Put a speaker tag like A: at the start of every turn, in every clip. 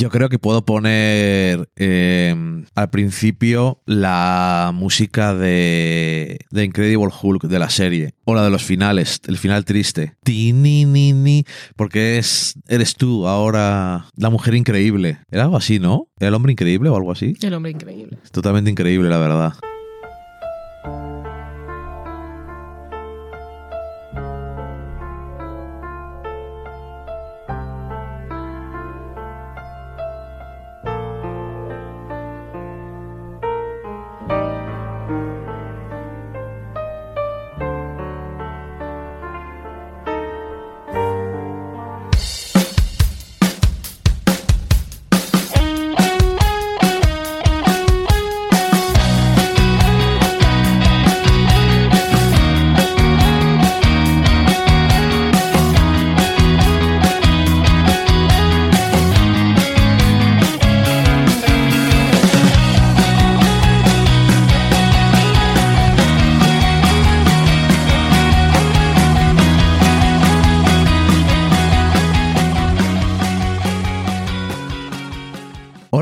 A: Yo creo que puedo poner eh, al principio la música de, de Incredible Hulk de la serie. O la de los finales, el final triste. Ti, ni, ni, ni, porque es, eres tú ahora la mujer increíble. Era algo así, ¿no? ¿Era el hombre increíble o algo así?
B: El hombre increíble.
A: Totalmente increíble, la verdad.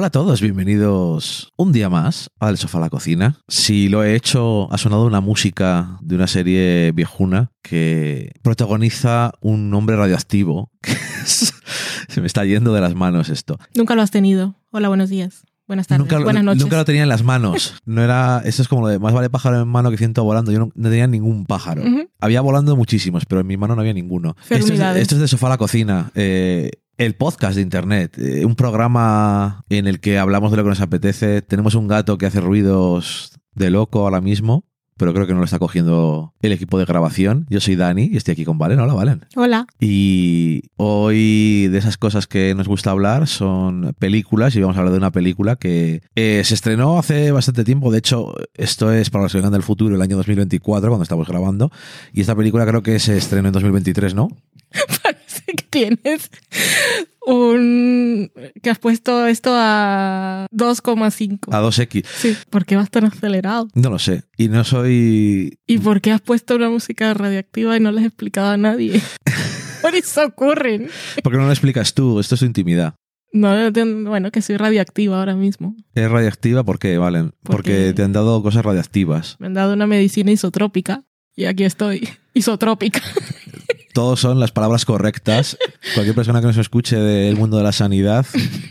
A: Hola a todos, bienvenidos un día más al Sofá a la Cocina. Si lo he hecho, ha sonado una música de una serie viejuna que protagoniza un hombre radioactivo. Se me está yendo de las manos esto.
B: Nunca lo has tenido. Hola, buenos días. Buenas tardes.
A: Nunca, lo-
B: Buenas noches.
A: nunca lo tenía en las manos. No era, eso es como lo de más vale pájaro en mano que ciento volando. Yo no, no tenía ningún pájaro.
B: Ujú.
A: Había volando muchísimos, pero en mi mano no había ninguno. Esto es, esto es de Sofá a la Cocina. eh, el podcast de internet, eh, un programa en el que hablamos de lo que nos apetece. Tenemos un gato que hace ruidos de loco ahora mismo, pero creo que no lo está cogiendo el equipo de grabación. Yo soy Dani y estoy aquí con Valen. Hola, Valen.
B: Hola.
A: Y hoy de esas cosas que nos gusta hablar son películas y vamos a hablar de una película que eh, se estrenó hace bastante tiempo. De hecho, esto es para los que vengan del futuro, el año 2024, cuando estamos grabando. Y esta película creo que se estrenó en 2023, ¿no?
B: Parece que tienes un... que has puesto esto a 2,5.
A: A 2X.
B: Sí. ¿Por qué vas tan acelerado?
A: No lo sé. Y no soy...
B: ¿Y por qué has puesto una música radioactiva y no le has explicado a nadie? Por eso ocurren.
A: ¿Por qué no lo explicas tú? Esto es tu intimidad.
B: No, bueno, que soy radioactiva ahora mismo.
A: ¿Es radiactiva? ¿Por qué, Valen? Porque
B: Porque-
A: te han dado cosas radiactivas.
B: Me han dado una medicina isotrópica y aquí estoy. Isotrópica.
A: Todos son las palabras correctas. Cualquier persona que nos escuche del mundo de la sanidad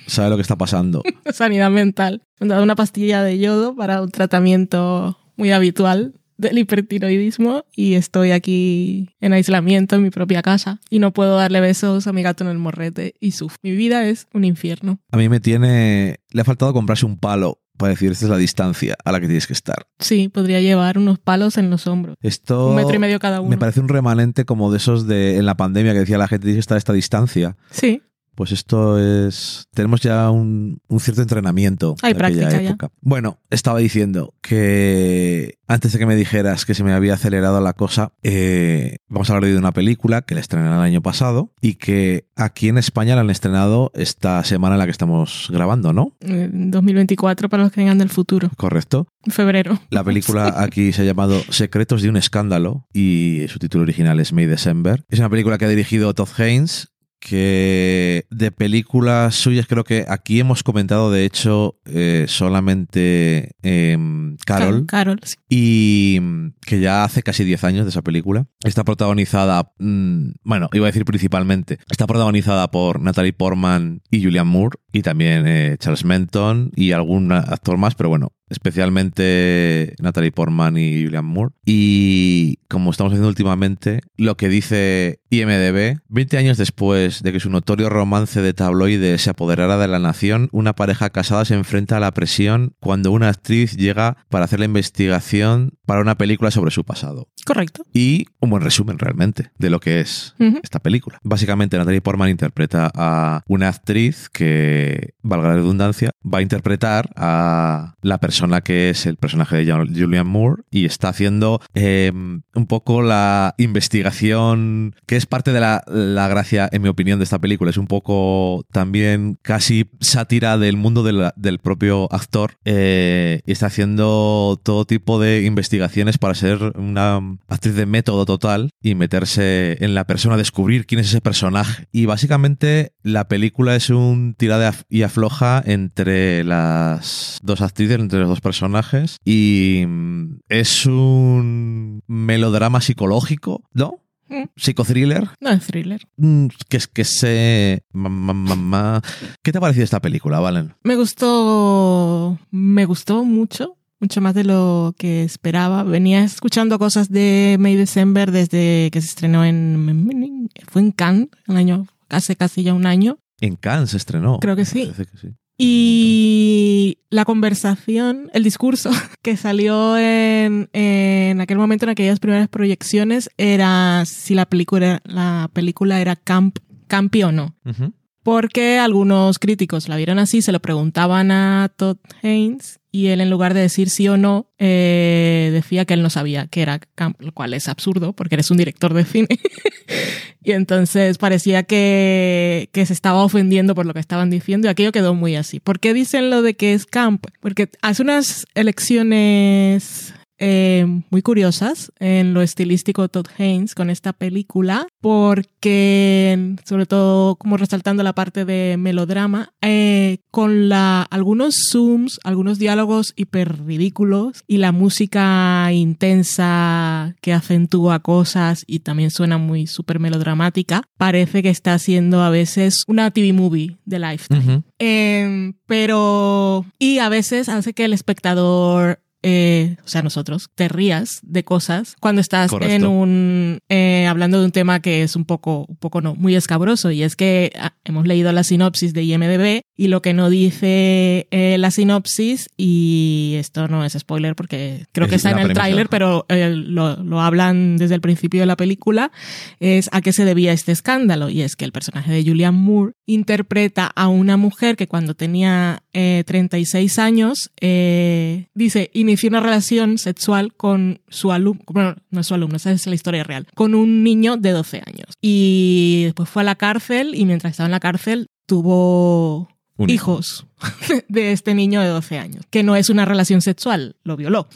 A: sabe lo que está pasando.
B: Sanidad mental. Me han dado una pastilla de yodo para un tratamiento muy habitual del hipertiroidismo y estoy aquí en aislamiento en mi propia casa y no puedo darle besos a mi gato en el morrete y sufro. Mi vida es un infierno.
A: A mí me tiene... Le ha faltado comprarse un palo para decir esta es la distancia a la que tienes que estar.
B: Sí, podría llevar unos palos en los hombros.
A: Esto
B: Un metro y medio cada uno.
A: me parece un remanente como de esos de en la pandemia que decía la gente tienes que estar a esta distancia.
B: Sí,
A: Pues esto es. Tenemos ya un, un cierto entrenamiento.
B: Hay
A: de aquella
B: práctica ya.
A: época. Bueno, estaba diciendo que antes de que me dijeras que se me había acelerado la cosa, eh, vamos a hablar de una película que la estrenaron el año pasado y que aquí en España la han estrenado esta semana en la que estamos grabando, ¿no?
B: en 2024 para los que vengan del futuro.
A: Correcto.
B: En febrero.
A: La película aquí se ha llamado Secretos de un escándalo y su título original es May December. Es una película que ha dirigido Todd Haynes que de películas suyas creo que aquí hemos comentado de hecho eh, solamente em, Carol
B: Carol, sí.
A: y mm, que ya hace casi 10 años de esa película. Está protagonizada, mm, bueno, iba a decir principalmente, está protagonizada por Natalie Portman y Julianne Moore y también eh, Charles Menton y algún actor más, pero bueno, especialmente Natalie Portman y Julianne Moore. Y como estamos haciendo últimamente, lo que dice IMDB, 20 años después de que su notorio romance de tabloide se apoderara de la nación, una pareja casada se enfrenta a la presión cuando una actriz llega para hacer la investigación para una película sobre su pasado.
B: Correcto.
A: Y un buen resumen realmente de lo que es esta película. Básicamente Natalie Portman interpreta a una actriz que, valga la redundancia, va a interpretar a la persona persona que es el personaje de Julian Moore y está haciendo eh, un poco la investigación, que es parte de la, la, gracia, en mi opinión, de esta película. Es un poco también casi sátira del mundo del, del propio actor eh, y está haciendo todo tipo de investigaciones para ser una actriz de método total y meterse en la persona, descubrir quién es ese personaje. Y básicamente la película es un tirada y afloja entre las dos actrices, entre los dos personajes y mm, es un melodrama psicológico, ¿no?
B: Mm.
A: Psicothriller.
B: No es thriller.
A: Mm, Que es que se. ma- ¿Qué te ha parecido esta película, Valen?
B: Me gustó, me gustó mucho, mucho más de lo que esperaba. Venía escuchando cosas de May December desde que se estrenó en, fue en Cannes, el año, hace casi ya un año.
A: En Cannes se estrenó.
B: Creo que sí.
A: Parece que sí.
B: Y la conversación, el discurso que salió en, en aquel momento, en aquellas primeras proyecciones, era si la película, la película era camp, campi o no. Porque algunos críticos la vieron así, se lo preguntaban a Todd Haynes y él en lugar de decir sí o no, eh, decía que él no sabía que era camp, lo cual es absurdo porque eres un director de cine. y entonces parecía que, que se estaba ofendiendo por lo que estaban diciendo y aquello quedó muy así. ¿Por qué dicen lo de que es camp? Porque hace unas elecciones eh, muy curiosas en lo estilístico de Todd Haynes con esta película, porque, sobre todo como resaltando la parte de melodrama, eh, con la, algunos zooms, algunos diálogos hiper ridículos y la música intensa que acentúa cosas y también suena muy súper melodramática, parece que está haciendo a veces una TV movie de Lifetime. Eh, pero. Y a veces hace que el espectador. Eh, o sea, nosotros, te rías de cosas cuando estás
A: Correcto.
B: en un. eh, hablando de un tema que es un poco, un poco no, muy escabroso. Y es que ah, hemos leído la sinopsis de IMDB y lo que no dice eh, la sinopsis, y esto no es spoiler porque creo
A: Es
B: que está en el tráiler, pero lo, lo hablan desde el principio de la película, es a qué se debía este escándalo. Y es que el personaje de Julian Moore interpreta a una mujer que cuando tenía eh, 36 años, eh, dice, inició una relación sexual con su alumno, bueno, no es su alumno, esa es la historia real, con un niño de 12 años. Y después fue a la cárcel y mientras estaba en la cárcel tuvo
A: Un hijo.
B: hijos de este niño de 12 años, que no es una relación sexual, lo violó.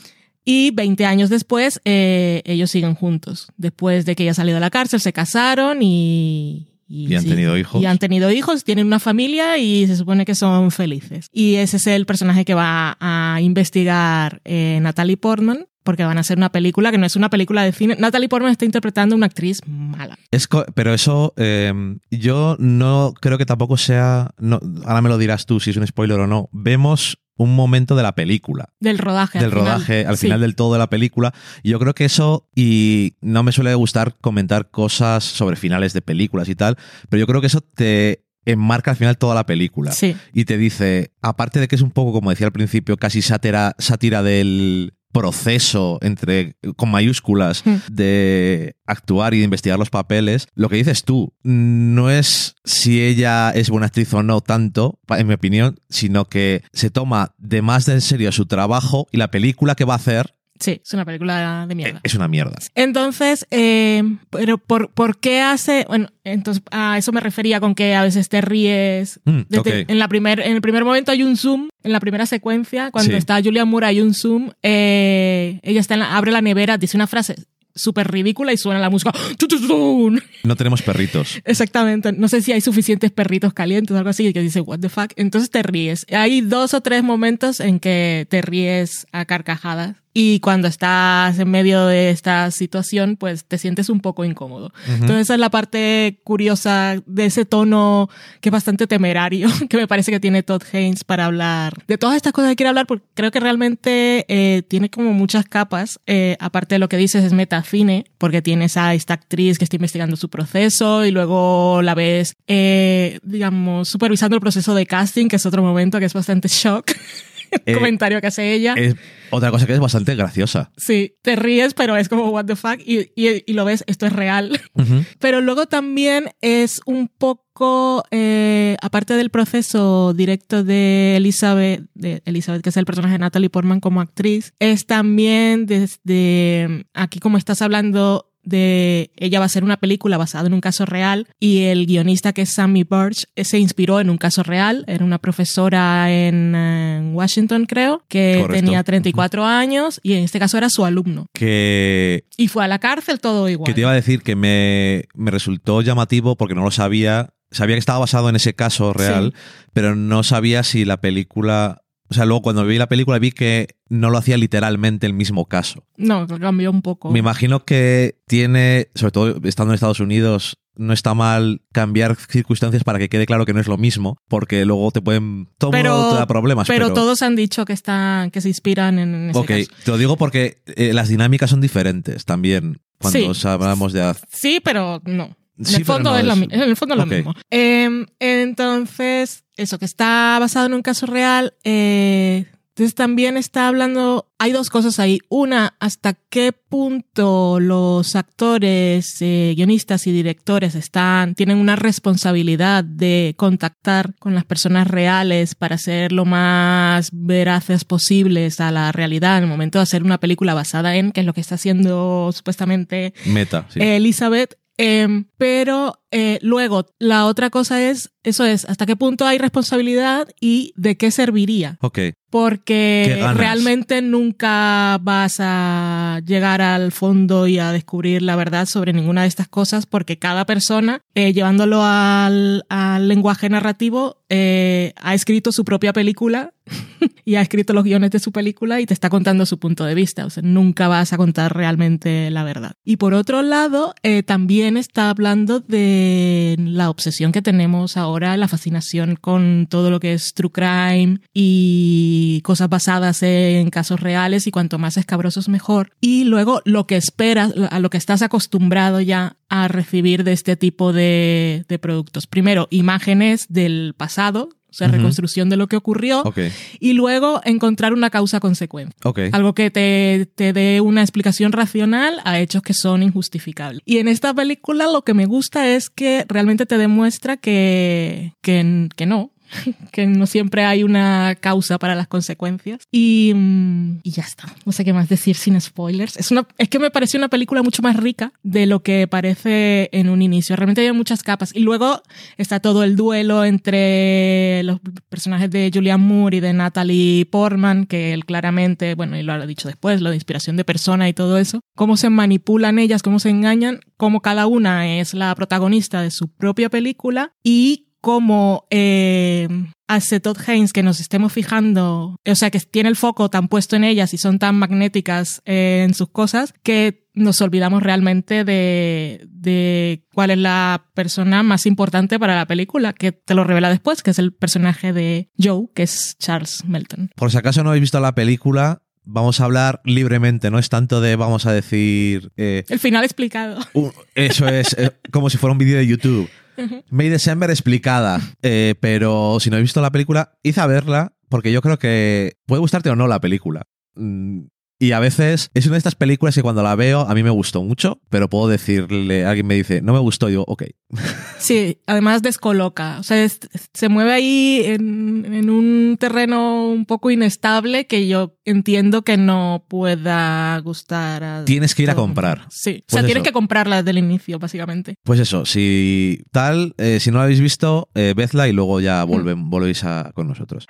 B: Y 20 años después, eh, ellos siguen juntos. Después de que ella salió de la cárcel, se casaron y...
A: Y han tenido hijos.
B: Y han tenido hijos, tienen una familia y se supone que son felices. Y ese es el personaje que va a investigar eh, Natalie Portman, porque van a hacer una película que no es una película de cine. Natalie Portman está interpretando a una actriz mala.
A: Es pero eso, eh, yo no creo que tampoco sea. No, ahora me lo dirás tú si es un spoiler o no. Vemos un momento de la película.
B: Del rodaje. al
A: del
B: final.
A: rodaje, al
B: Sí.
A: final del todo de la película. Y yo creo que eso, y no me suele gustar comentar cosas sobre finales de películas y tal, pero yo creo que eso te enmarca al final toda la película.
B: Sí.
A: Y te dice, aparte de que es un poco, como decía al principio, casi sátira, sátira del proceso entre con mayúsculas
B: Hmm.
A: de actuar y de investigar los papeles, lo que dices tú no es si ella es buena actriz o no tanto, en mi opinión, sino que se toma de más de en serio su trabajo y la película que va a hacer
B: Sí, es una película de mierda.
A: es una mierda.
B: Entonces, eh, pero por, ¿por qué hace? Bueno, entonces a eso me refería con que a veces te ríes.
A: Mm,
B: Desde- en, la primer, en el primer momento hay un zoom, en la primera secuencia, cuando
A: Sí.
B: está Julia Moore hay un zoom, eh, ella está en la- abre la nevera, dice una frase súper ridícula y suena la música. ¡Tu, tu, tu!
A: No tenemos perritos.
B: Exactamente. No sé si hay suficientes perritos calientes o algo así que dice, what the fuck. Entonces te ríes. Hay dos o tres momentos en que te ríes a carcajadas. Y cuando estás en medio de esta situación, pues te sientes un poco incómodo. Entonces esa es la parte curiosa de ese tono que es bastante temerario, que me parece que tiene Todd Haynes para hablar de todas estas cosas que quiere hablar, porque creo que realmente eh, tiene como muchas capas. Eh, aparte de lo que dices, es metacine, porque tienes a esta actriz que está investigando su proceso y luego la ves, eh, digamos, supervisando el proceso de casting, que es otro momento que es bastante shock.
A: Eh,
B: comentario que hace ella.
A: Es otra cosa que es bastante graciosa.
B: Sí, te ríes, pero es como, what the fuck, y, y- y lo ves, esto es real. Pero luego también es un poco, eh, aparte del proceso directo de Elizabeth, de Elizabeth, que es el personaje de Natalie Portman como actriz, es también desde aquí como estás hablando de ella va a ser una película basada en un caso real y el guionista que es Sammy Birch eh, se inspiró en un caso real, era una profesora en, eh, Washington creo, que
A: Correcto.
B: tenía 34 años y en este caso era su alumno
A: Que,
B: y fue a la cárcel todo igual.
A: que te iba a decir que me, me resultó llamativo porque no lo sabía. Sabía que estaba basado en ese caso real, pero no sabía si la película. O sea, luego cuando vi la película vi que no lo hacía literalmente el mismo caso.
B: No, cambió un poco.
A: Me imagino que tiene, sobre todo estando en Estados Unidos, no está mal cambiar circunstancias para que quede claro que no es lo mismo, porque luego te pueden. Todo
B: Pero-
A: te da problemas.
B: pero,
A: Pero,
B: todos han dicho que están, que se inspiran en, ese
A: Ok,
B: caso.
A: te lo digo porque eh, las dinámicas son diferentes también cuando
B: Sí.
A: hablamos de.
B: Sí, pero no. En el fondo
A: no
B: es, lo, en el fondo es lo mismo. Eh, entonces, eso, que está basado en un caso real. eh, entonces también está hablando, hay dos cosas ahí. Una, hasta qué punto los actores, eh, guionistas y directores están, tienen una responsabilidad de contactar con las personas reales para ser lo más veraces posibles a la realidad en el momento de hacer una película basada en, que es lo que está haciendo supuestamente
A: Meta, sí.
B: Elizabeth. Em, pero eh, luego, la otra cosa es, eso es, hasta qué punto hay responsabilidad y de qué serviría.
A: ok. ¿Qué
B: Porque realmente nunca vas a llegar al fondo y a descubrir la verdad sobre ninguna de estas cosas, porque cada persona, eh, llevándolo al, al lenguaje narrativo, eh, ha escrito su propia película y ha escrito los guiones de su película y te está contando su punto de vista. O sea, nunca vas a contar realmente la verdad. Y por otro lado, eh, también está hablando de la obsesión que tenemos ahora, la fascinación con todo lo que es true crime y cosas basadas en casos reales y cuanto más escabrosos mejor. Y luego lo que esperas, a lo que estás acostumbrado ya a recibir de este tipo de, de productos. Primero, imágenes del pasado, o sea, reconstrucción de lo que ocurrió, y luego encontrar una causa-consecuencia.
A: ok.
B: Algo que te, te dé una explicación racional a hechos que son injustificables. Y en esta película lo que me gusta es que realmente te demuestra que, que, que no. Que no siempre hay una causa para las consecuencias. Y, mm, y ya está. No sé qué más decir sin spoilers. Es, una, es que me pareció una película mucho más rica de lo que parece en un inicio. Realmente hay muchas capas. Y luego está todo el duelo entre los personajes de Julianne Moore y de Natalie Portman, que él claramente, bueno, y lo ha dicho después, lo de inspiración de persona y todo eso. Cómo se manipulan ellas, cómo se engañan, cómo cada una es la protagonista de su propia película y cómo eh, hace Todd Haynes que nos estemos fijando, o sea, que tiene el foco tan puesto en ellas y son tan magnéticas eh, en sus cosas que nos olvidamos realmente de, de cuál es la persona más importante para la película, que te lo revela después, que es el personaje de Joe, que es Charles Melton.
A: Por si acaso no habéis visto la película, vamos a hablar libremente, no es tanto de, vamos a decir, eh,
B: El final explicado.
A: eso es eh, como si fuera un vídeo de YouTube. May December explicada, eh, pero si no habéis visto la película, id a verla, porque yo creo que puede gustarte o no la película. Mm, Y a veces es una de estas películas que cuando la veo a mí me gustó mucho, pero puedo decirle, alguien me dice, no me gustó, y digo, ok.
B: Sí, además descoloca. O sea, es- se mueve ahí en, en un terreno un poco inestable que yo entiendo que no pueda gustar a.
A: Tienes que ir a comprar.
B: Sí, o
A: Pues
B: sea, tienes que comprarla desde el inicio, básicamente.
A: Pues eso, si tal, eh, si no la habéis visto, eh, vedla y luego ya volven, volvéis a, con nosotros.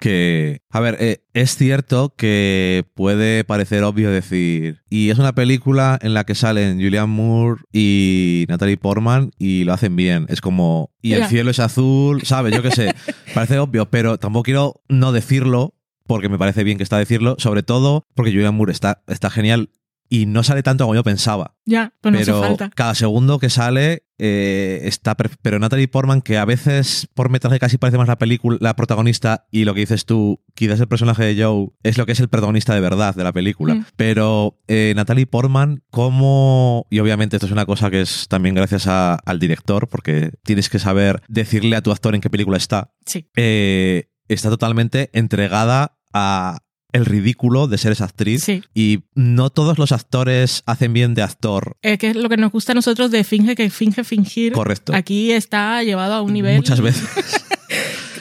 A: Que, a ver, eh, es cierto que puede parecer obvio decir, y es una película en la que salen Julianne Moore y Natalie Portman y lo hacen bien. Es como, y el cielo es azul, ¿sabes? Yo qué sé, parece obvio, pero tampoco quiero no decirlo porque me parece bien que está decirlo, sobre todo porque Julianne Moore está, está genial y no sale tanto como yo pensaba.
B: Ya, pero no hace falta.
A: cada segundo que sale eh, está. Pero Natalie Portman, que a veces por metraje casi parece más la película, la protagonista, y lo que dices tú, quizás el personaje de Joe es lo que es el protagonista de verdad de la película.
B: Mm.
A: Pero eh, Natalie Portman, como. Y obviamente esto es una cosa que es también gracias a- al director, porque tienes que saber decirle a tu actor en qué película está.
B: Sí.
A: eh, está totalmente entregada a el ridículo de ser esa actriz.
B: Sí.
A: Y no todos los actores hacen bien de actor.
B: Eh, que es lo que nos gusta a nosotros de finge que finge fingir.
A: Correcto.
B: Aquí está llevado a un nivel.
A: Muchas veces.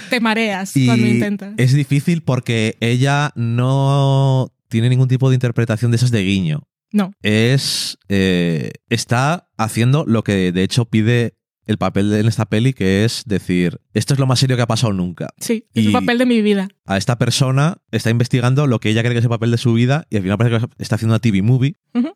B: Te mareas
A: Y
B: cuando intentas.
A: es difícil porque ella no tiene ningún tipo de interpretación de esas de guiño.
B: No.
A: Es. eh, está haciendo lo que de hecho pide el papel de- en esta peli, que es decir, esto es lo más serio que ha pasado nunca.
B: Sí, es
A: Y-
B: el papel de mi vida.
A: A esta persona está investigando lo que ella cree que es el papel de su vida y al final parece que está haciendo una TV movie.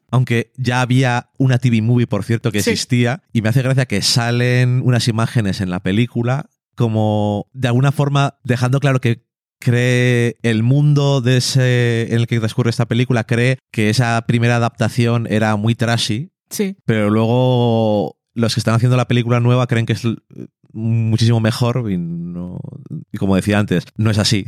A: Aunque ya había una TV movie, por cierto, que
B: Sí.
A: existía. Y me hace gracia que salen unas imágenes en la película como de alguna forma dejando claro que cree el mundo de ese en el que transcurre esta película cree que esa primera adaptación era muy trashy
B: Sí.
A: pero luego los que están haciendo la película nueva creen que es muchísimo mejor y, no, y como decía antes, no es así.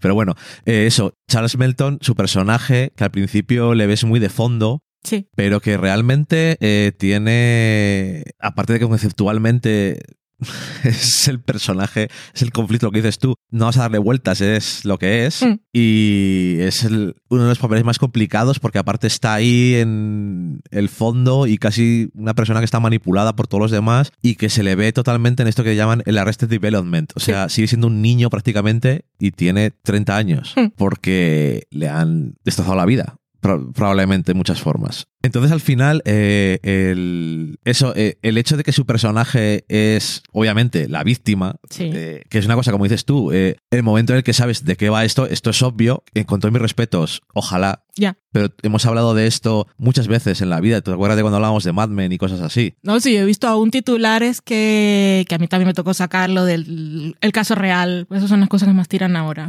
A: Pero bueno, eh, eso, Charles Melton, su personaje, que al principio le ves muy de fondo,
B: Sí.
A: pero que realmente eh, tiene, aparte de que conceptualmente es el personaje, es el conflicto, lo que dices tú, no vas a darle vueltas, es lo que es.
B: Mm.
A: Y es el- uno de los papeles más complicados porque aparte está ahí en el fondo y casi una persona que está manipulada por todos los demás y que se le ve totalmente en esto que llaman el Arrested Development. O sea, sigue siendo un niño prácticamente y tiene 30 años
B: Mm.
A: porque le han destrozado la vida. pro- Probablemente en muchas formas. Entonces, al final, eh, el, eso, eh, el hecho de que su personaje es, obviamente, la víctima,
B: Sí.
A: eh, que es una cosa, como dices tú, el momento en el que sabes de qué va esto, esto es obvio, con todos mis respetos, ojalá.
B: Ya.
A: Pero hemos hablado de esto muchas veces en la vida. ¿Te acuerdas de cuando hablábamos de Mad Men y cosas así?
B: No, sí, he visto aún titulares que, que a mí también me tocó sacarlo del el caso real. Esas son las cosas que más tiran ahora.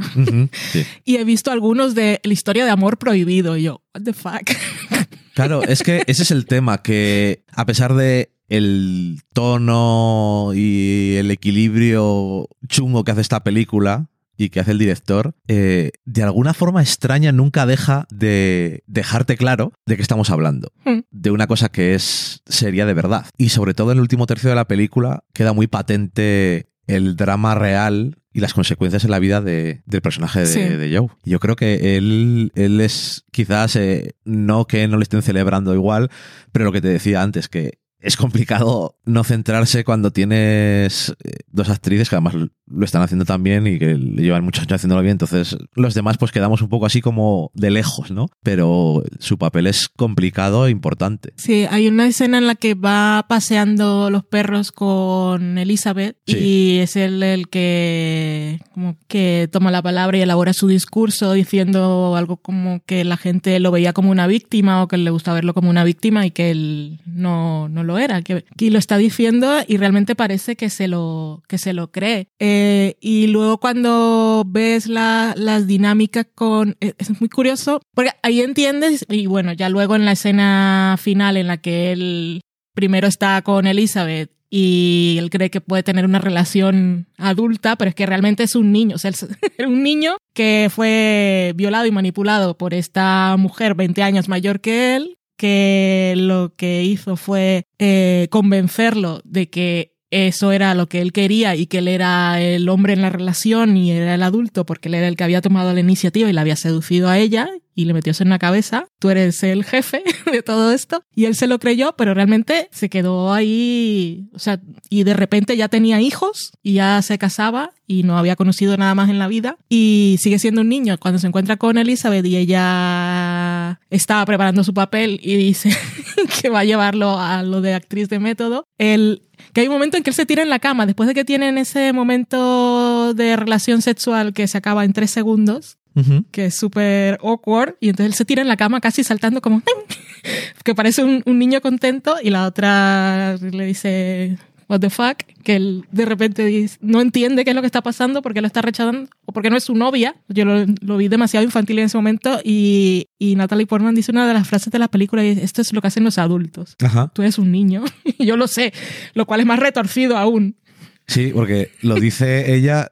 A: Sí.
B: Y he visto algunos de la historia de amor prohibido. Y yo, what the fuck.
A: Claro, es que ese es el tema, que a pesar de el tono y el equilibrio chungo que hace esta película y que hace el director, eh, de alguna forma extraña nunca deja de dejarte claro de qué estamos hablando.
B: Hmm.
A: De una cosa que es seria de verdad. Y sobre todo en el último tercio de la película queda muy patente el drama real y las consecuencias en la vida de- del personaje de,
B: Sí.
A: de Joe. Yo creo que él, él es quizás, eh, no que no le estén celebrando igual, pero lo que te decía antes, que es complicado no centrarse cuando tienes eh, dos actrices que además lo están haciendo tan bien y que llevan muchos años haciéndolo bien. Entonces, los demás pues quedamos un poco así como de lejos, ¿no? Pero su papel es complicado e importante.
B: Sí, hay una escena en la que va paseando los perros con Elizabeth
A: Sí.
B: y es él el que como que toma la palabra y elabora su discurso diciendo algo como que la gente lo veía como una víctima o que le gusta verlo como una víctima y que él no, no lo era. Que, y lo está diciendo y realmente parece que se lo, que se lo cree. Eh, y luego cuando ves la- las dinámicas con... Es es muy curioso porque ahí entiendes y bueno, ya luego en la escena final en la que él primero está con Elizabeth y él cree que puede tener una relación adulta, pero es que realmente es un niño, o sea, es un niño que fue violado y manipulado por esta mujer 20 años mayor que él, que lo que hizo fue eh, convencerlo de que eso era lo que él quería y que él era el hombre en la relación y era el adulto porque él era el que había tomado la iniciativa y la había seducido a ella y le metió eso en la cabeza, tú eres el jefe de todo esto y él se lo creyó, pero realmente se quedó ahí, o sea, y de repente ya tenía hijos y ya se casaba y no había conocido nada más en la vida y sigue siendo un niño. Cuando se encuentra con Elizabeth y ella estaba preparando su papel y dice que va a llevarlo a lo de actriz de método, él que hay un momento en que él se tira en la cama después de que tienen ese momento de relación sexual que se acaba en tres segundos Que es súper awkward y entonces él se tira en la cama casi saltando como que parece un, un niño contento y la otra le dice what the fuck, que él de repente dice- no entiende qué es lo que está pasando, porque lo está rechazando, o porque no es su novia. Yo lo, lo vi demasiado infantil en ese momento y, y Natalie Portman dice una de las frases de la película y dice, esto es lo que hacen los adultos.
A: Ajá.
B: Tú eres un niño, y yo lo sé, lo cual es más retorcido aún.
A: Sí, porque lo dice ella,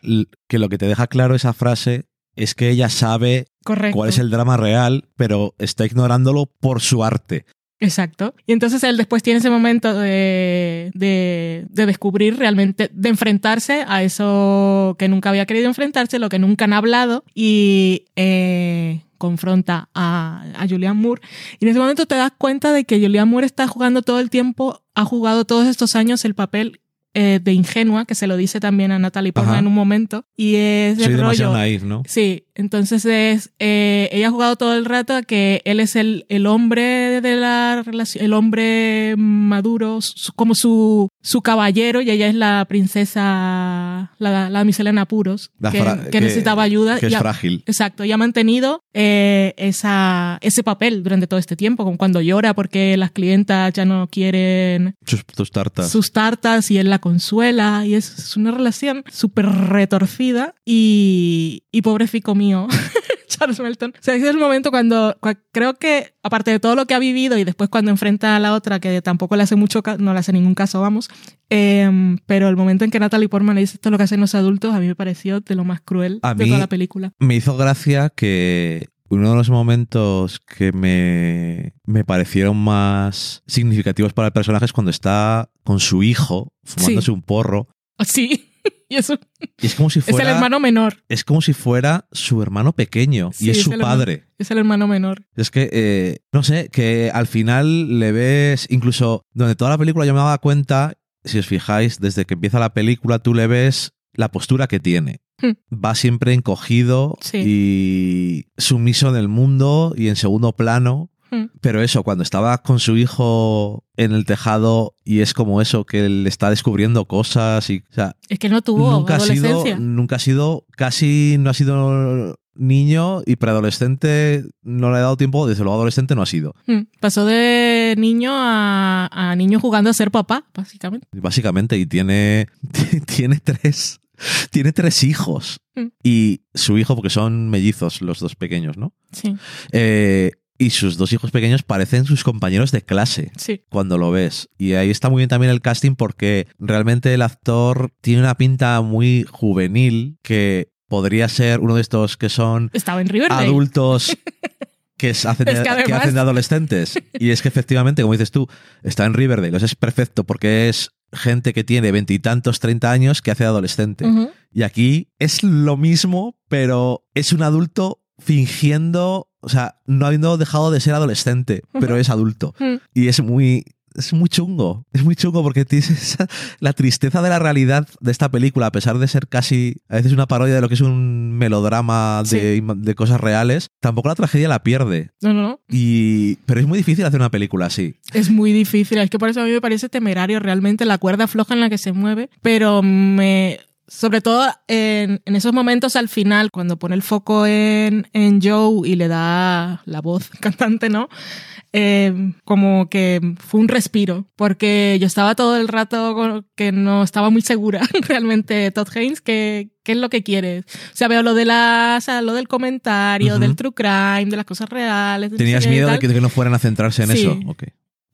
A: que lo que te deja claro esa frase es que ella sabe
B: Correcto.
A: cuál es el drama real, pero está ignorándolo por su arte.
B: Exacto. Y entonces él después tiene ese momento de, de, de descubrir realmente, de enfrentarse a eso que nunca había querido enfrentarse, lo que nunca han hablado, y eh, confronta a, a Julianne Moore. Y en ese momento te das cuenta de que Julianne Moore está jugando todo el tiempo, ha jugado todos estos años el papel eh, de ingenua, que se lo dice también a Natalie Portman en un momento, y es
A: Soy
B: el
A: demasiado
B: rollo...
A: ¿no?
B: Sí, entonces es, eh, ella ha jugado todo el rato a que él es el, el hombre de la relación, el hombre maduro, su- como su, su caballero, y ella es la princesa, la, la damisela en apuros,
A: La
B: que, que necesitaba ayuda.
A: Que
B: y
A: es
B: ha-
A: frágil.
B: Exacto, y ha mantenido eh, esa, ese papel durante todo este tiempo, como cuando llora porque las clientas ya no quieren
A: Sus, tus tartas.
B: sus tartas y él la consuela y es, es una relación súper retorcida y, y pobre fico mío. Charles Melton. O sea, ese es el momento cuando, cua- creo que, aparte de todo lo que ha vivido y después cuando enfrenta a la otra, que tampoco le hace mucho, no le hace ningún caso, vamos, em, pero el momento en que Natalie Portman le dice esto es lo que hacen los adultos, a mí me pareció de lo más cruel
A: A
B: de toda la película.
A: Me hizo gracia que uno de los momentos que me, me parecieron más significativos para el personaje es cuando está con su hijo fumándose
B: Sí.
A: un porro.
B: Sí, y
A: Y es como si
B: es
A: fuera.
B: el hermano menor.
A: es como si fuera su hermano pequeño
B: Sí,
A: y es
B: es
A: su
B: hermano-
A: padre.
B: Es el hermano menor.
A: Es que, eh, no sé, que al final le ves, incluso donde toda la película yo me daba cuenta, si os fijáis, desde que empieza la película tú le ves la postura que tiene.
B: Hmm.
A: Va siempre encogido
B: Sí.
A: y sumiso en el mundo y en segundo plano.
B: Hmm.
A: Pero eso, cuando estaba con su hijo en el tejado y es como eso, que él está descubriendo cosas y, o sea,
B: Es que no tuvo
A: nunca ha sido,
B: adolescencia.
A: nunca ha sido, casi no ha sido niño y preadolescente no le ha dado tiempo, desde luego adolescente no ha sido,
B: Mm, Pasó de niño a, a niño jugando a ser papá, básicamente.
A: básicamente, y tiene, tiene tres, tiene tres hijos.
B: Mm.
A: Y su hijo, porque son mellizos los dos pequeños, ¿no?
B: Sí,
A: Eh, y sus dos hijos pequeños parecen sus compañeros de clase.
B: sí.
A: cuando lo ves. Y ahí está muy bien también el casting porque realmente el actor tiene una pinta muy juvenil que podría ser uno de estos que son
B: Estaba en Riverdale.
A: adultos que, hacen,
B: Es que
A: hacen de adolescentes. Y es que efectivamente, como dices tú, está en Riverdale. O sea, es perfecto porque es gente que tiene veintitantos, treinta años que hace de adolescente. Y aquí es lo mismo, pero es un adulto fingiendo, o sea, no habiendo dejado de ser adolescente, pero es adulto.
B: Mm.
A: Y es muy. Es muy chungo. Es muy chungo porque tienes esa- la tristeza de la realidad de esta película, a pesar de ser casi a veces una parodia de lo que es un melodrama de, de cosas reales, tampoco la tragedia la pierde.
B: No, no, no.
A: Y, pero es muy difícil hacer una película así.
B: Es muy difícil. Es que por eso a mí me parece temerario realmente la cuerda floja en la que se mueve. Pero me. Sobre todo en, en esos momentos al final, cuando pone el foco en, en Joe y le da la voz cantante, ¿no? Eh, como que fue un respiro, porque yo estaba todo el rato que no estaba muy segura realmente Todd Haynes, que qué es lo que quiere. O sea, veo lo de la, o sea, lo del comentario, del true crime, de las cosas reales.
A: ¿Tenías miedo de que, de que no fueran a centrarse en
B: Sí.
A: eso?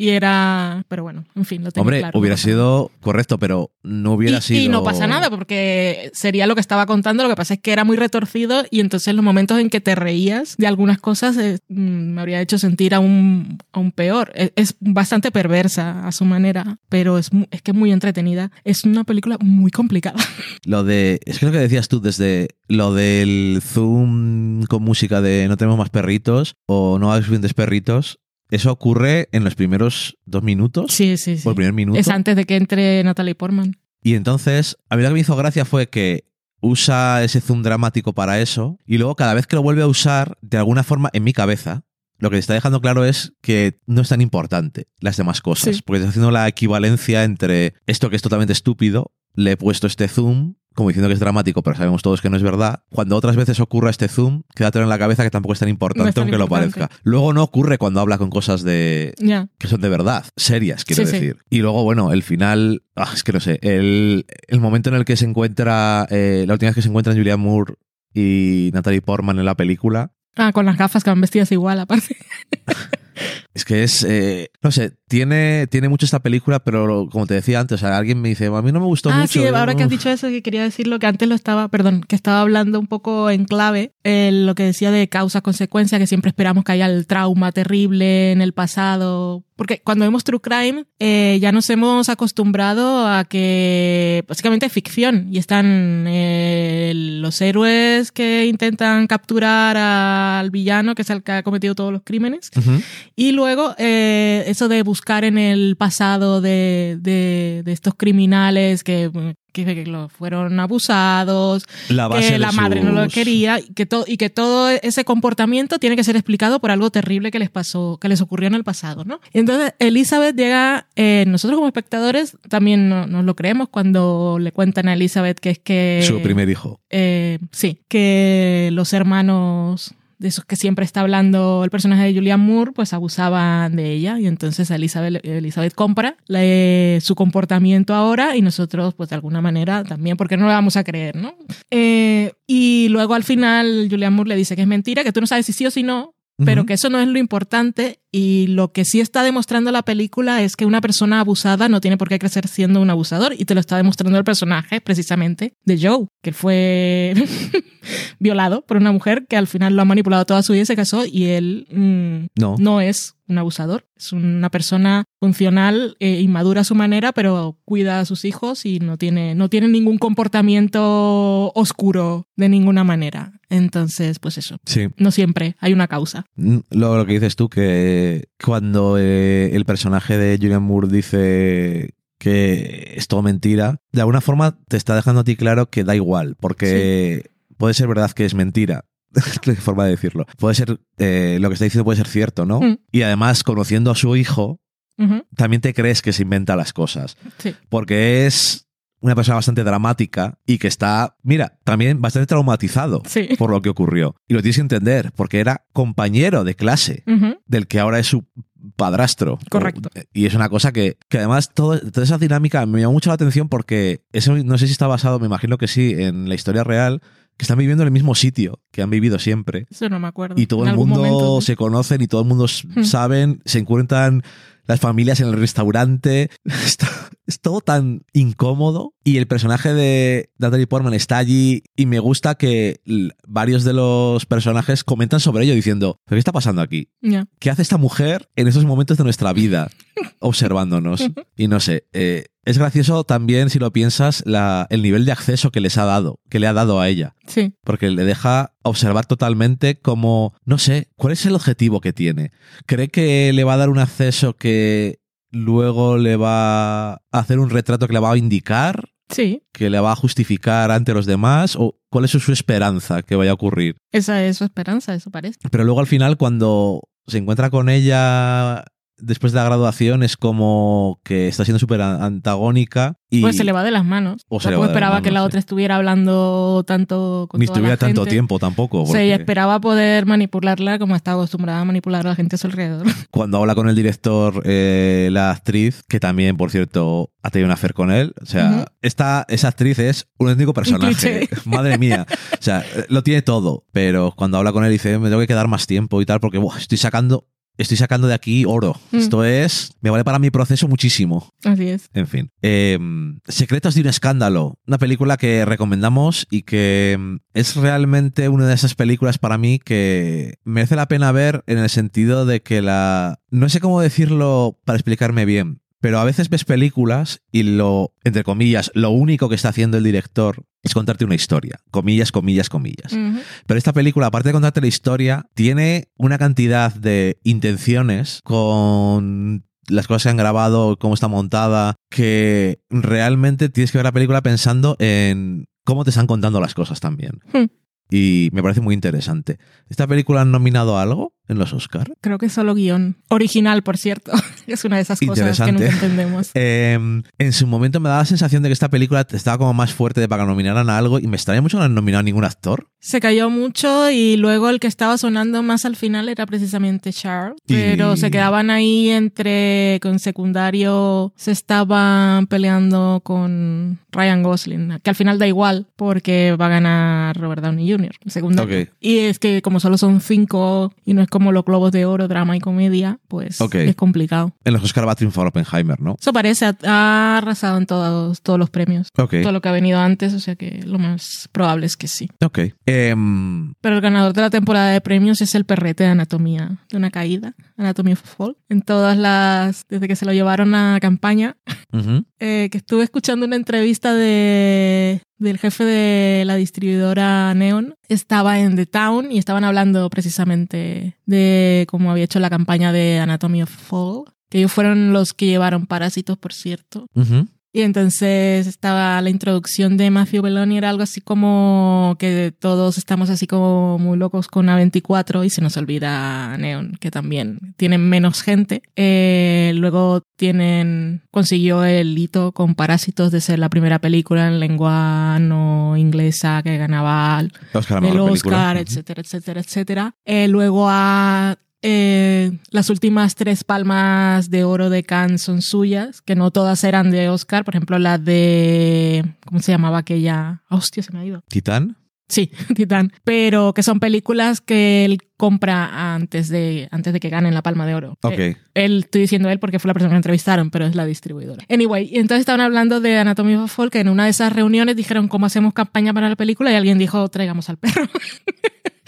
B: Y era, pero bueno, en fin, lo tengo
A: Hombre,
B: claro.
A: hubiera
B: no
A: sido correcto, pero no hubiera
B: y,
A: sido.
B: y no pasa nada, porque sería lo que estaba contando, lo que pasa es que era muy retorcido y entonces los momentos en que te reías de algunas cosas eh, mm, me habría hecho sentir aún, aún peor. Es, es bastante perversa a su manera, pero es, es que es muy entretenida. Es una película muy complicada.
A: Lo de. Es que lo que decías tú, desde lo del Zoom con música de no tenemos más perritos o no hay suficientes perritos, eso ocurre en los primeros dos minutos.
B: Sí, sí, sí.
A: O el primer minuto.
B: Es antes de que entre Natalie Portman.
A: Y entonces, a mí lo que me hizo gracia fue que usa ese zoom dramático para eso y luego cada vez que lo vuelve a usar, de alguna forma, en mi cabeza, lo que está dejando claro es que no es tan importante las demás cosas,
B: Sí.
A: porque está haciendo la equivalencia entre esto que es totalmente estúpido, le he puesto este zoom como diciendo que es dramático, pero sabemos todos que no es verdad. Cuando otras veces ocurra este zoom, quédatelo en la cabeza que tampoco es tan importante
B: No es tan
A: aunque lo parezca. Luego no ocurre cuando habla con cosas de que son de verdad, serias, quiero
B: Sí, sí.
A: decir. Y luego, bueno, el final, ah, es que no sé, el, el momento en el que se encuentra, eh, la última vez que se encuentran Julianne Moore y Natalie Portman en la película,
B: Ah, con las gafas que van vestidas igual, aparte.
A: Es que es, eh, no sé, tiene, tiene mucho esta película, pero como te decía antes, o sea, alguien me dice, a mí no me gustó
B: ah,
A: mucho.
B: sí, ahora que has dicho eso, que quería decir lo que antes lo estaba, perdón, que estaba hablando un poco en clave, eh, lo que decía de causa-consecuencia, que siempre esperamos que haya el trauma terrible en el pasado. Porque cuando vemos True Crime, eh, ya nos hemos acostumbrado a que básicamente es ficción y están eh, los héroes que intentan capturar al villano, que es el que ha cometido todos los crímenes, y luego eh, eso de buscar en el pasado de, de, de estos criminales que, que, lo fueron abusados,
A: La
B: que la madre no lo quería, y que, to- y que todo ese comportamiento tiene que ser explicado por algo terrible que les pasó, que les ocurrió en el pasado, ¿no? Y entonces Elizabeth llega, eh, nosotros como espectadores también no- nos lo creemos cuando le cuentan a Elizabeth que es que...
A: Su primer hijo.
B: Eh, sí, que los hermanos de esos que siempre está hablando el personaje de Julianne Moore, pues abusaban de ella y entonces Elizabeth, Elizabeth compra la- su comportamiento ahora y nosotros pues de alguna manera también, porque no le vamos a creer, ¿no? Eh, y luego al final Julianne Moore le dice que es mentira, que tú no sabes si sí o si no, pero
A: Ujú.
B: que eso no es lo importante y lo que sí está demostrando la película es que una persona abusada no tiene por qué crecer siendo un abusador y te lo está demostrando el personaje precisamente de Joe, que fue violado por una mujer que al final lo ha manipulado toda su vida y se casó y él mm,
A: No.
B: no es un abusador, es una persona funcional, eh, inmadura a su manera, pero cuida a sus hijos y no tiene, no tiene ningún comportamiento oscuro de ninguna manera. Entonces, pues eso,
A: Sí.
B: no siempre hay una causa.
A: Mm, Lo, lo que dices tú, que cuando eh, el personaje de Julian Moore dice que es todo mentira, de alguna forma te está dejando a ti claro que da igual, porque puede ser verdad que es mentira. Qué forma de decirlo. Puede ser, eh, lo que está diciendo puede ser cierto, ¿no?
B: Mm.
A: Y además, conociendo a su hijo, también te crees que se inventa las cosas.
B: Sí.
A: Porque es una persona bastante dramática y que está, mira, también bastante traumatizado
B: Sí.
A: por lo que ocurrió. Y lo tienes que entender, porque era compañero de clase del que ahora es su padrastro.
B: Correcto.
A: Y es una cosa que, que además todo, toda esa dinámica me llama mucho la atención porque eso no sé si está basado, me imagino que sí, en la historia real, que están viviendo en el mismo sitio que han vivido siempre.
B: Eso no me acuerdo.
A: Y todo el mundo
B: momento,
A: se conocen y todo el mundo
B: Hmm.
A: saben, se encuentran las familias en el restaurante. Está- es todo tan incómodo. Y el personaje de Natalie Portman está allí y me gusta que varios de los personajes comentan sobre ello diciendo, ¿pero qué está pasando aquí? ¿Qué hace esta mujer en esos momentos de nuestra vida observándonos? Y no sé, eh, es gracioso también si lo piensas la, el nivel de acceso que les ha dado, que le ha dado a ella
B: Sí.
A: porque le deja observar totalmente como, no sé, cuál es el objetivo que tiene. ¿Cree que le va a dar un acceso que luego le va a hacer un retrato que le va a indicar,
B: Sí.
A: que le va a justificar ante los demás? ¿O cuál es su esperanza que vaya a ocurrir?
B: Esa es su esperanza, eso parece.
A: Pero luego al final cuando se encuentra con ella después de la graduación es como que está siendo súper antagónica y
B: Pues se le va de las manos.
A: O se le
B: Tampoco
A: va de las
B: esperaba
A: manos,
B: que la
A: sí.
B: otra estuviera hablando tanto con
A: ni
B: toda la
A: estuviera tanto
B: gente.
A: tiempo tampoco.
B: Sea,
A: porque-
B: ella esperaba poder manipularla como está acostumbrada a manipular a la gente a su alrededor.
A: cuando habla con el director, eh, la actriz, que también, por cierto, ha tenido una affair con él. O sea, esta, esa actriz es un único personaje. Madre mía. O sea, lo tiene todo. Pero cuando habla con él dice, me tengo que quedar más tiempo y tal, porque buah, estoy sacando. Estoy sacando de aquí oro.
B: Mm.
A: Esto es. Me vale para mi proceso muchísimo.
B: Así es.
A: En fin. Eh, Secretos de un escándalo. Una película que recomendamos y que mm, es realmente una de esas películas para mí que merece la pena ver en el sentido de que la... No sé cómo decirlo para explicarme bien. Pero a veces ves películas y lo, entre comillas, lo único que está haciendo el director es contarte una historia. Comillas, comillas, comillas. Pero esta película, aparte de contarte la historia, tiene una cantidad de intenciones con las cosas que han grabado, cómo está montada, que realmente tienes que ver la película pensando en cómo te están contando las cosas también.
B: Hmm.
A: Y me parece muy interesante. ¿Esta película han nominado a algo? En los Oscar?
B: Creo que solo guion. Original, por cierto. es una de esas cosas que nunca entendemos.
A: Eh, en su momento me daba la sensación de que esta película estaba como más fuerte de para que nominaran a algo y me extraña mucho que no han nominado a ningún actor.
B: Se cayó mucho y luego el que estaba sonando más al final era precisamente Charles.
A: Y-
B: Pero se quedaban ahí entre, con secundario, se estaban peleando con Ryan Gosling, que al final da igual porque va a ganar Robert Downey Jr. secundario.
A: Ok.
B: Y es que como solo son cinco y no es como los globos de oro, drama y comedia, pues es complicado.
A: En los Oscar va a triunfar Oppenheimer, ¿no?
B: Eso parece, ha- arrasado en todos, todos los premios. Todo lo que ha venido antes, o sea que lo más probable es que sí.
A: Ok. Em,
B: Pero el ganador de la temporada de premios es el perrete de Anatomía de una caída, Anatomy of Fall. En todas las, desde que se lo llevaron a campaña, eh, que estuve escuchando una entrevista de, del jefe de la distribuidora Neon, estaba en The Town y estaban hablando precisamente de cómo había hecho la campaña de Anatomy of Fall. Que ellos fueron los que llevaron Parásitos, por cierto. Y entonces estaba la introducción de Matthew Belloni, era algo así como que todos estamos así como muy locos con A24 y se nos olvida Neon, que también tienen menos gente. Eh, luego tienen, consiguió el hito con Parásitos de ser la primera película en lengua no inglesa que ganaba el
A: Oscar
B: etcétera, etcétera, etcétera. Eh, luego a eh, las últimas tres palmas de oro de Cannes son suyas, que no todas eran de Oscar. Por ejemplo, la de ¿cómo se llamaba aquella? Hostia, se me ha ido.
A: Titán.
B: Sí, Titán. Pero que son películas que él compra antes de, antes de que ganen la palma de oro.
A: Ok.
B: Eh, él, estoy diciendo él porque fue la persona que entrevistaron, pero es la distribuidora. Anyway, y entonces estaban hablando de Anatomy of a Fall, que en una de esas reuniones dijeron cómo hacemos campaña para la película y alguien dijo, traigamos al perro.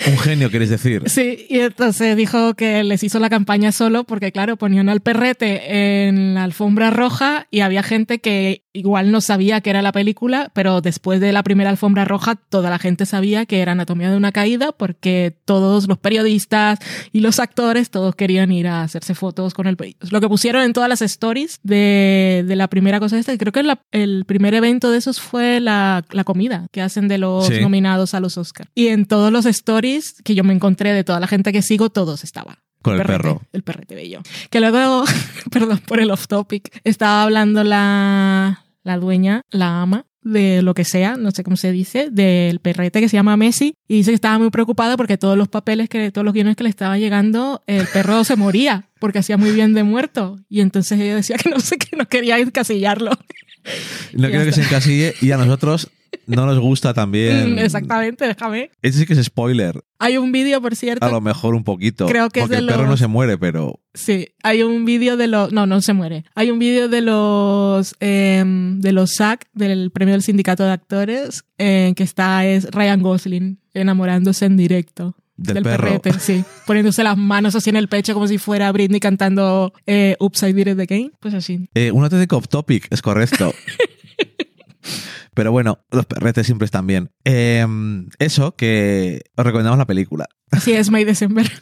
A: Un genio, quieres decir.
B: Sí, y entonces dijo que les hizo la campaña solo porque, claro, ponían al perrete en la alfombra roja y había gente que igual no sabía que era la película, pero después de la primera alfombra roja toda la gente sabía que era Anatomía de una caída porque todos los periodistas y los actores todos querían ir a hacerse fotos con el pe- Lo que pusieron en todas las stories de, de la primera cosa esta, y creo que la- el primer evento de esos fue la, la comida que hacen de los
A: Sí.
B: nominados a los Oscars. Y en todos los stories que yo me encontré de toda la gente que sigo, todos estaban.
A: Con el
B: perrete,
A: perro.
B: El perrete bello. Que luego, perdón por el off topic, estaba hablando la, la dueña, la ama de lo que sea, no sé cómo se dice, del perrete que se llama Messi y dice que estaba muy preocupada porque todos los papeles que todos los guiones que le estaban llegando, el perro se moría porque hacía muy bien de muerto y entonces ella decía que no sé que no quería encasillarlo.
A: No quiero que se encasille y a nosotros no nos gusta también.
B: Exactamente, déjame.
A: Ese sí que es spoiler.
B: Hay un vídeo, por cierto,
A: A lo mejor un poquito.
B: Creo que es
A: porque
B: de
A: el perro
B: los-
A: no se muere, pero.
B: Sí, hay un vídeo de los... No, no se muere. Hay un vídeo de los... em, de los SAC, del premio del sindicato de actores, en que está es Ryan Gosling enamorándose en directo.
A: Del perro.
B: perrete, sí. Poniéndose las manos así en el pecho como si fuera Britney cantando eh, I Did It Again. Pues así.
A: Eh, un auténtico off topic, es correcto. Pero bueno, los perretes siempre están bien. Eh, eso, que os recomendamos la película.
B: Así es, May December.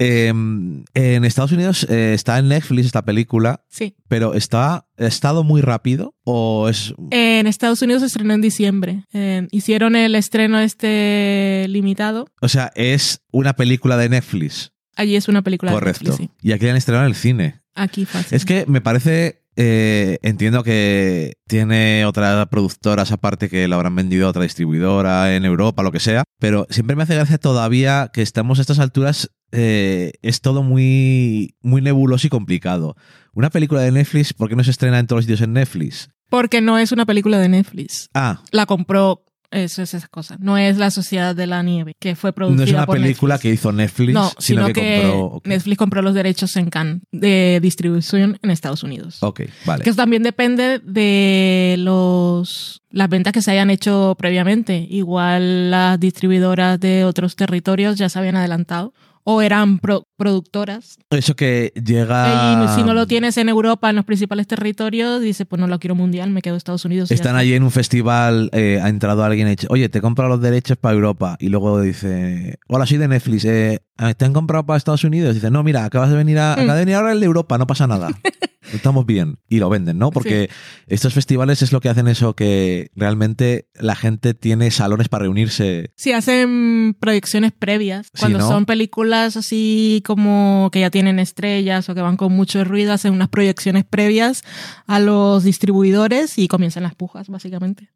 A: Eh, en Estados Unidos eh, está en Netflix esta película,
B: sí.
A: pero está ha estado muy rápido o es
B: En Estados Unidos se estrenó en diciembre. Hicieron el estreno este limitado.
A: o sea es una película de Netflix
B: Allí es una película de
A: correcto
B: Netflix, sí.
A: y aquí la han estrenado en el cine
B: Aquí fácil.
A: es que me parece eh, entiendo que tiene otras productoras aparte que la habrán vendido a otra distribuidora en Europa lo que sea pero siempre me hace gracia todavía que estamos a estas alturas eh, es todo muy muy nebuloso y complicado una película de Netflix ¿por qué no se estrena en todos los sitios en Netflix?
B: Porque no es una película de Netflix.
A: ah
B: La compró. Eso es esa cosa. No es La Sociedad de la Nieve, que fue producida
A: No es una
B: por
A: película
B: Netflix.
A: que hizo Netflix,
B: No,
A: sino, que, compró.
B: Netflix compró los derechos en Cannes de distribución en Estados Unidos.
A: Ok, vale.
B: Que eso también depende de los las ventas que se hayan hecho previamente. Igual las distribuidoras de otros territorios ya se habían adelantado o eran pro- productoras.
A: Eso que llega.
B: Y si no lo tienes en Europa, en los principales territorios, dice, pues no lo quiero mundial, me quedo en Estados Unidos. y
A: Están
B: está.
A: allí en un festival, eh, ha entrado alguien y ha dicho, oye, te he comprado los derechos para Europa. Y luego dice, hola, soy de Netflix, eh, ¿te han comprado para Estados Unidos? dice, no, mira, acabas de venir, a,
B: Mm.
A: de venir ahora el de Europa, no pasa nada. estamos bien. Y lo venden, ¿no? Porque estos festivales es lo que hacen eso, que realmente la gente tiene salones para reunirse.
B: Sí, hacen proyecciones previas.
A: Sí,
B: Cuando
A: ¿no?
B: son películas así como que ya tienen estrellas o que van con mucho ruido, hacen unas proyecciones previas a los distribuidores y comienzan las pujas, básicamente.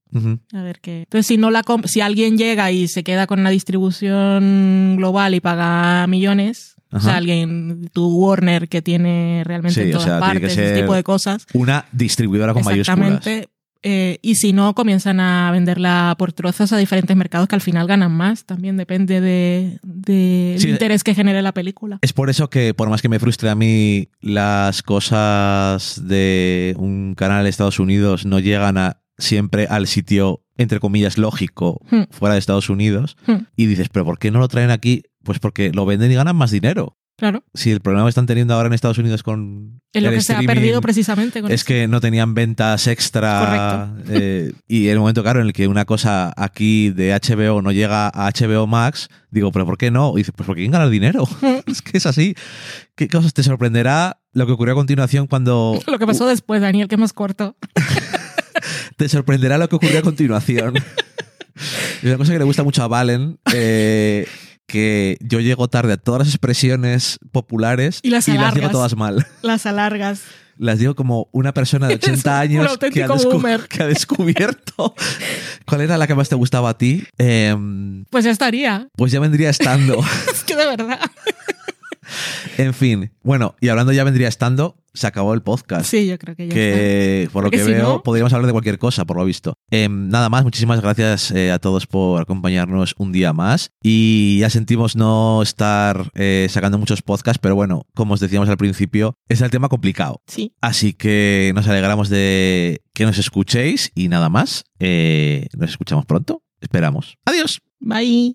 B: A ver qué. Entonces, si no la si alguien llega y se queda con una distribución global y paga millones, o sea, alguien, tu Warner que tiene realmente
A: Sí,
B: en
A: o
B: todas
A: sea,
B: partes ese tipo de cosas.
A: Una distribuidora con mayúsculas.
B: Exactamente. Eh, y si no, comienzan a venderla por trozos a diferentes mercados que al final ganan más. También depende de, de el interés que genere la película.
A: Es por eso que, por más que me frustre a mí, las cosas de un canal de Estados Unidos no llegan a siempre al sitio, entre comillas, lógico
B: Hmm.
A: fuera de Estados Unidos.
B: Hmm.
A: Y dices, ¿pero por qué no lo traen aquí? Pues porque lo venden y ganan más dinero.
B: Claro.
A: Si el problema que están teniendo ahora en Estados Unidos con
B: Es lo
A: el
B: que se ha perdido precisamente con
A: es
B: eso.
A: que no tenían ventas extra eh, y en el momento claro en el que una cosa aquí de HBO no llega a HBO Max digo pero ¿por qué no? y dice pues porque quieren ganar dinero es que es así ¿qué cosas te sorprenderá lo que ocurrió a continuación cuando
B: Lo que pasó después, Daniel, que es más corto.
A: te sorprenderá lo que ocurrió a continuación y una cosa que le gusta mucho a Valen eh, que yo llego tarde a todas las expresiones populares
B: Y las
A: digo
B: alargas.
A: todas mal
B: Las alargas.
A: las digo como una persona de 80
B: un
A: años ha, que ha descubierto cuál era la que más te gustaba a ti. Em,
B: Pues ya estaría.
A: pues ya vendría estando.
B: Es que de verdad.
A: En fin, bueno, y hablando ya vendría estando, se acabó el podcast.
B: Sí, yo creo que ya está.
A: que por lo
B: Porque
A: que
B: si
A: veo
B: no-
A: podríamos hablar de cualquier cosa, por lo visto. Em, nada más, muchísimas gracias eh, a todos por acompañarnos un día más. Y ya sentimos no estar eh, sacando muchos podcasts, pero bueno, como os decíamos al principio, es el tema complicado.
B: Sí.
A: Así que nos alegramos de que nos escuchéis y nada más. Eh, nos escuchamos pronto. Esperamos. Adiós.
B: Bye.